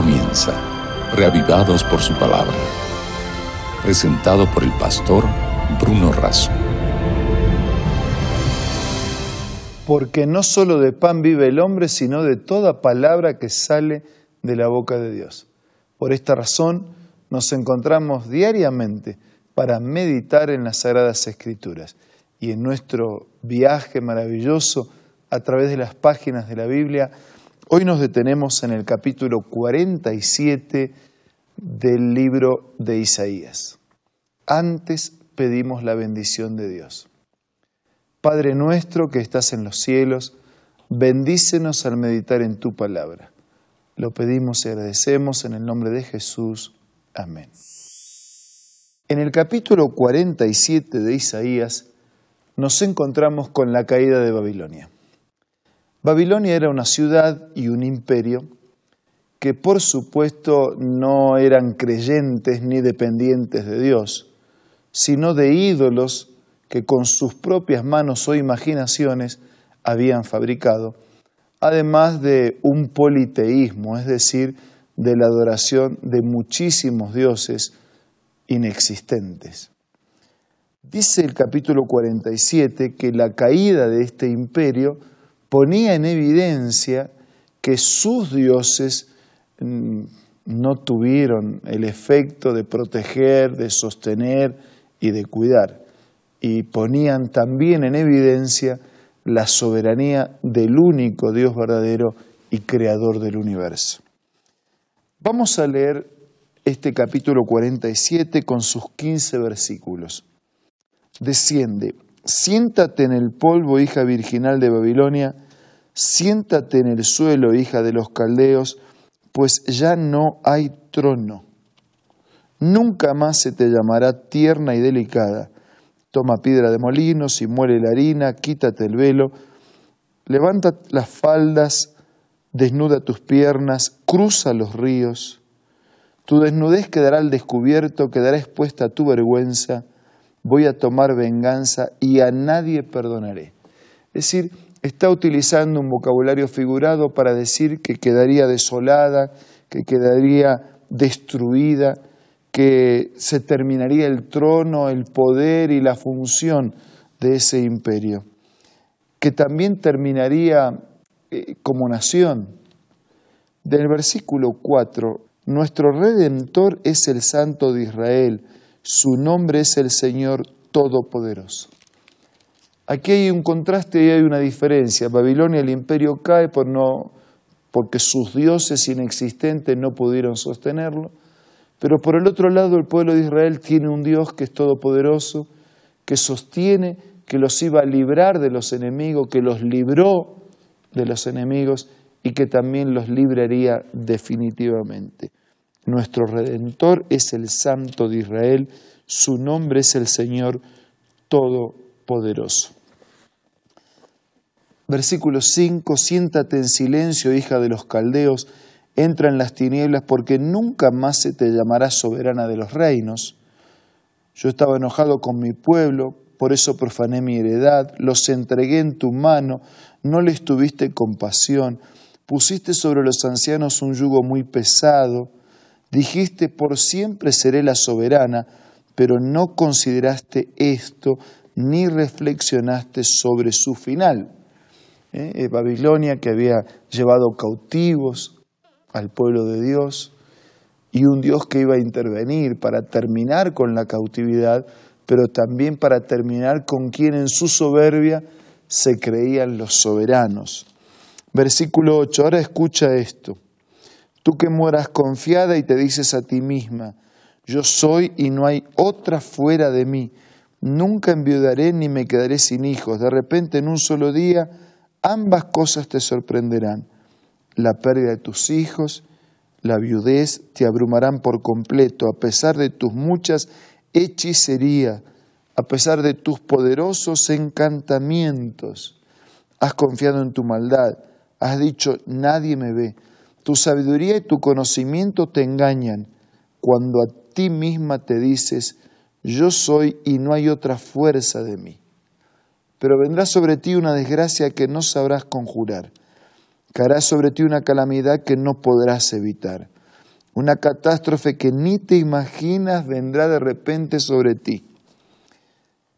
comienza, reavivados por su palabra. Presentado por el pastor Bruno Razo. Porque no solo de pan vive el hombre, sino de toda palabra que sale de la boca de Dios. Por esta razón nos encontramos diariamente para meditar en las Sagradas Escrituras y en nuestro viaje maravilloso a través de las páginas de la Biblia. Hoy nos detenemos en el capítulo 47 del libro de Isaías. Antes pedimos la bendición de Dios. Padre nuestro que estás en los cielos, bendícenos al meditar en tu palabra. Lo pedimos y agradecemos en el nombre de Jesús. Amén. En el capítulo 47 de Isaías nos encontramos con la caída de Babilonia. Babilonia era una ciudad y un imperio que por supuesto no eran creyentes ni dependientes de Dios, sino de ídolos que con sus propias manos o imaginaciones habían fabricado, además de un politeísmo, es decir, de la adoración de muchísimos dioses inexistentes. Dice el capítulo 47 que la caída de este imperio ponía en evidencia que sus dioses mm, no tuvieron el efecto de proteger, de sostener y de cuidar. Y ponían también en evidencia la soberanía del único Dios verdadero y creador del universo. Vamos a leer este capítulo 47 con sus 15 versículos. Desciende, Siéntate en el polvo, hija virginal de Babilonia, siéntate en el suelo, hija de los caldeos, pues ya no hay trono. Nunca más se te llamará tierna y delicada. Toma piedra de molinos y muele la harina, quítate el velo, levanta las faldas, desnuda tus piernas, cruza los ríos. Tu desnudez quedará al descubierto, quedará expuesta tu vergüenza voy a tomar venganza y a nadie perdonaré. Es decir, está utilizando un vocabulario figurado para decir que quedaría desolada, que quedaría destruida, que se terminaría el trono, el poder y la función de ese imperio, que también terminaría eh, como nación. Del versículo 4, nuestro redentor es el Santo de Israel, su nombre es el Señor Todopoderoso. Aquí hay un contraste y hay una diferencia. Babilonia, el imperio cae por no, porque sus dioses inexistentes no pudieron sostenerlo. Pero por el otro lado, el pueblo de Israel tiene un Dios que es todopoderoso, que sostiene, que los iba a librar de los enemigos, que los libró de los enemigos y que también los libraría definitivamente. Nuestro Redentor es el Santo de Israel, su nombre es el Señor Todopoderoso. Versículo 5, siéntate en silencio, hija de los caldeos, entra en las tinieblas porque nunca más se te llamará soberana de los reinos. Yo estaba enojado con mi pueblo, por eso profané mi heredad, los entregué en tu mano, no les tuviste compasión, pusiste sobre los ancianos un yugo muy pesado, Dijiste, por siempre seré la soberana, pero no consideraste esto ni reflexionaste sobre su final. ¿Eh? Eh, Babilonia que había llevado cautivos al pueblo de Dios y un Dios que iba a intervenir para terminar con la cautividad, pero también para terminar con quien en su soberbia se creían los soberanos. Versículo 8, ahora escucha esto. Tú que mueras confiada y te dices a ti misma, yo soy y no hay otra fuera de mí. Nunca enviudaré ni me quedaré sin hijos. De repente, en un solo día, ambas cosas te sorprenderán. La pérdida de tus hijos, la viudez te abrumarán por completo, a pesar de tus muchas hechicerías, a pesar de tus poderosos encantamientos. Has confiado en tu maldad, has dicho, nadie me ve. Tu sabiduría y tu conocimiento te engañan cuando a ti misma te dices, yo soy y no hay otra fuerza de mí. Pero vendrá sobre ti una desgracia que no sabrás conjurar. Caerá sobre ti una calamidad que no podrás evitar. Una catástrofe que ni te imaginas vendrá de repente sobre ti.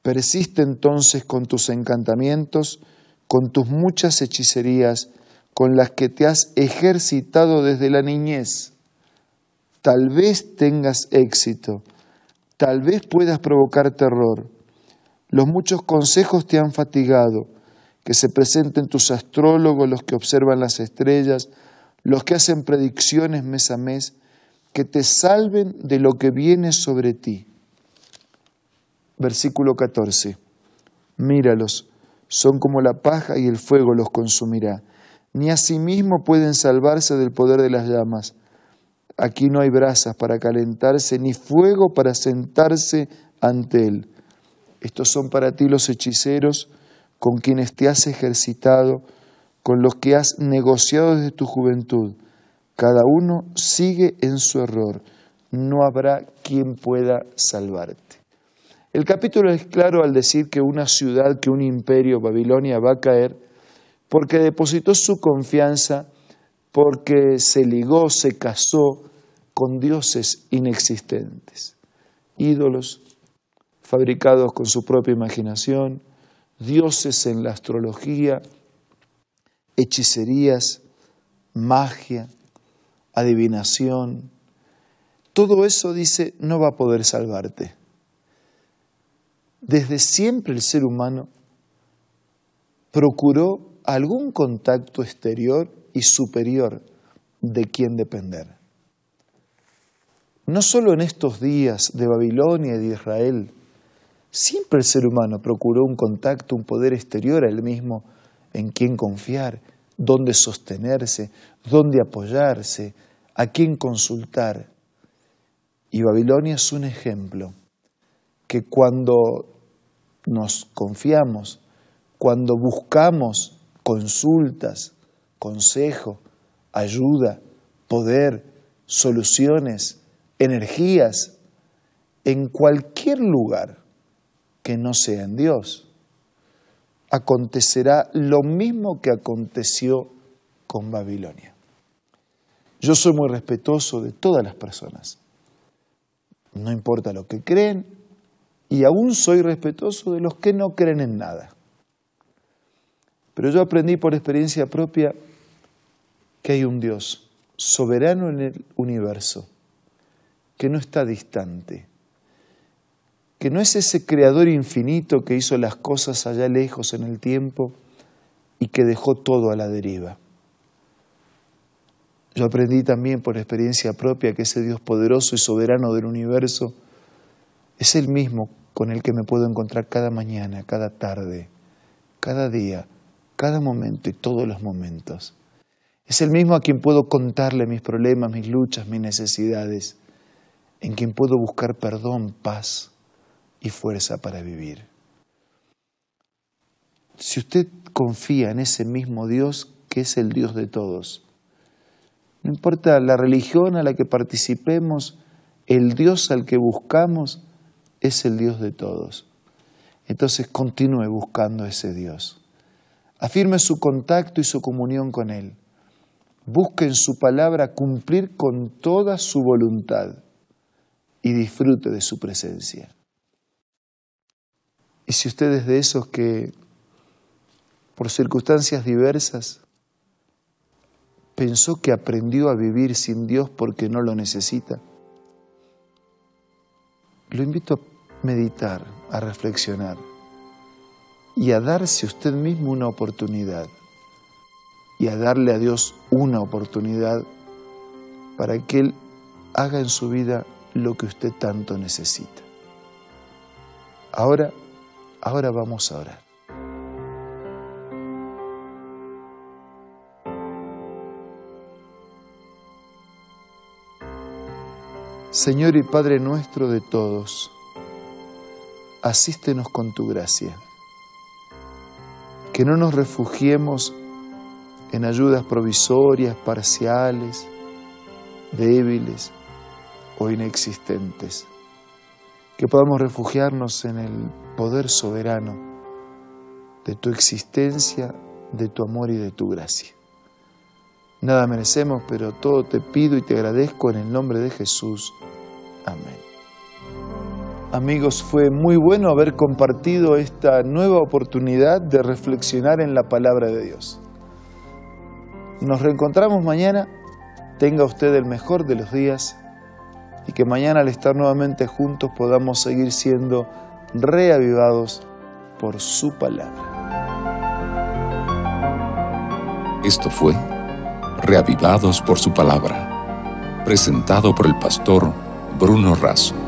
Persiste entonces con tus encantamientos, con tus muchas hechicerías, con las que te has ejercitado desde la niñez. Tal vez tengas éxito, tal vez puedas provocar terror. Los muchos consejos te han fatigado, que se presenten tus astrólogos, los que observan las estrellas, los que hacen predicciones mes a mes, que te salven de lo que viene sobre ti. Versículo 14. Míralos, son como la paja y el fuego los consumirá ni asimismo pueden salvarse del poder de las llamas. Aquí no hay brasas para calentarse, ni fuego para sentarse ante él. Estos son para ti los hechiceros con quienes te has ejercitado, con los que has negociado desde tu juventud. Cada uno sigue en su error. No habrá quien pueda salvarte. El capítulo es claro al decir que una ciudad, que un imperio, Babilonia, va a caer porque depositó su confianza, porque se ligó, se casó con dioses inexistentes, ídolos fabricados con su propia imaginación, dioses en la astrología, hechicerías, magia, adivinación. Todo eso dice no va a poder salvarte. Desde siempre el ser humano procuró algún contacto exterior y superior de quien depender. No solo en estos días de Babilonia y de Israel, siempre el ser humano procuró un contacto, un poder exterior a él mismo en quien confiar, dónde sostenerse, dónde apoyarse, a quién consultar. Y Babilonia es un ejemplo que cuando nos confiamos, cuando buscamos consultas, consejo, ayuda, poder, soluciones, energías, en cualquier lugar que no sea en Dios, acontecerá lo mismo que aconteció con Babilonia. Yo soy muy respetuoso de todas las personas, no importa lo que creen, y aún soy respetuoso de los que no creen en nada. Pero yo aprendí por experiencia propia que hay un Dios soberano en el universo, que no está distante, que no es ese creador infinito que hizo las cosas allá lejos en el tiempo y que dejó todo a la deriva. Yo aprendí también por experiencia propia que ese Dios poderoso y soberano del universo es el mismo con el que me puedo encontrar cada mañana, cada tarde, cada día, cada momento y todos los momentos. Es el mismo a quien puedo contarle mis problemas, mis luchas, mis necesidades, en quien puedo buscar perdón, paz y fuerza para vivir. Si usted confía en ese mismo Dios, que es el Dios de todos, no importa la religión a la que participemos, el Dios al que buscamos es el Dios de todos. Entonces continúe buscando ese Dios. Afirme su contacto y su comunión con Él. Busque en su palabra cumplir con toda su voluntad y disfrute de su presencia. Y si usted es de esos que, por circunstancias diversas, pensó que aprendió a vivir sin Dios porque no lo necesita, lo invito a meditar, a reflexionar y a darse usted mismo una oportunidad y a darle a Dios una oportunidad para que Él haga en su vida lo que usted tanto necesita. Ahora, ahora vamos a orar. Señor y Padre nuestro de todos, asístenos con tu gracia que no nos refugiemos en ayudas provisorias, parciales, débiles o inexistentes, que podamos refugiarnos en el poder soberano de tu existencia, de tu amor y de tu gracia. Nada merecemos, pero todo te pido y te agradezco en el nombre de Jesús. Amén. Amigos, fue muy bueno haber compartido esta nueva oportunidad de reflexionar en la palabra de Dios. Nos reencontramos mañana. Tenga usted el mejor de los días y que mañana al estar nuevamente juntos podamos seguir siendo reavivados por su palabra. Esto fue Reavivados por su palabra, presentado por el pastor Bruno Razo.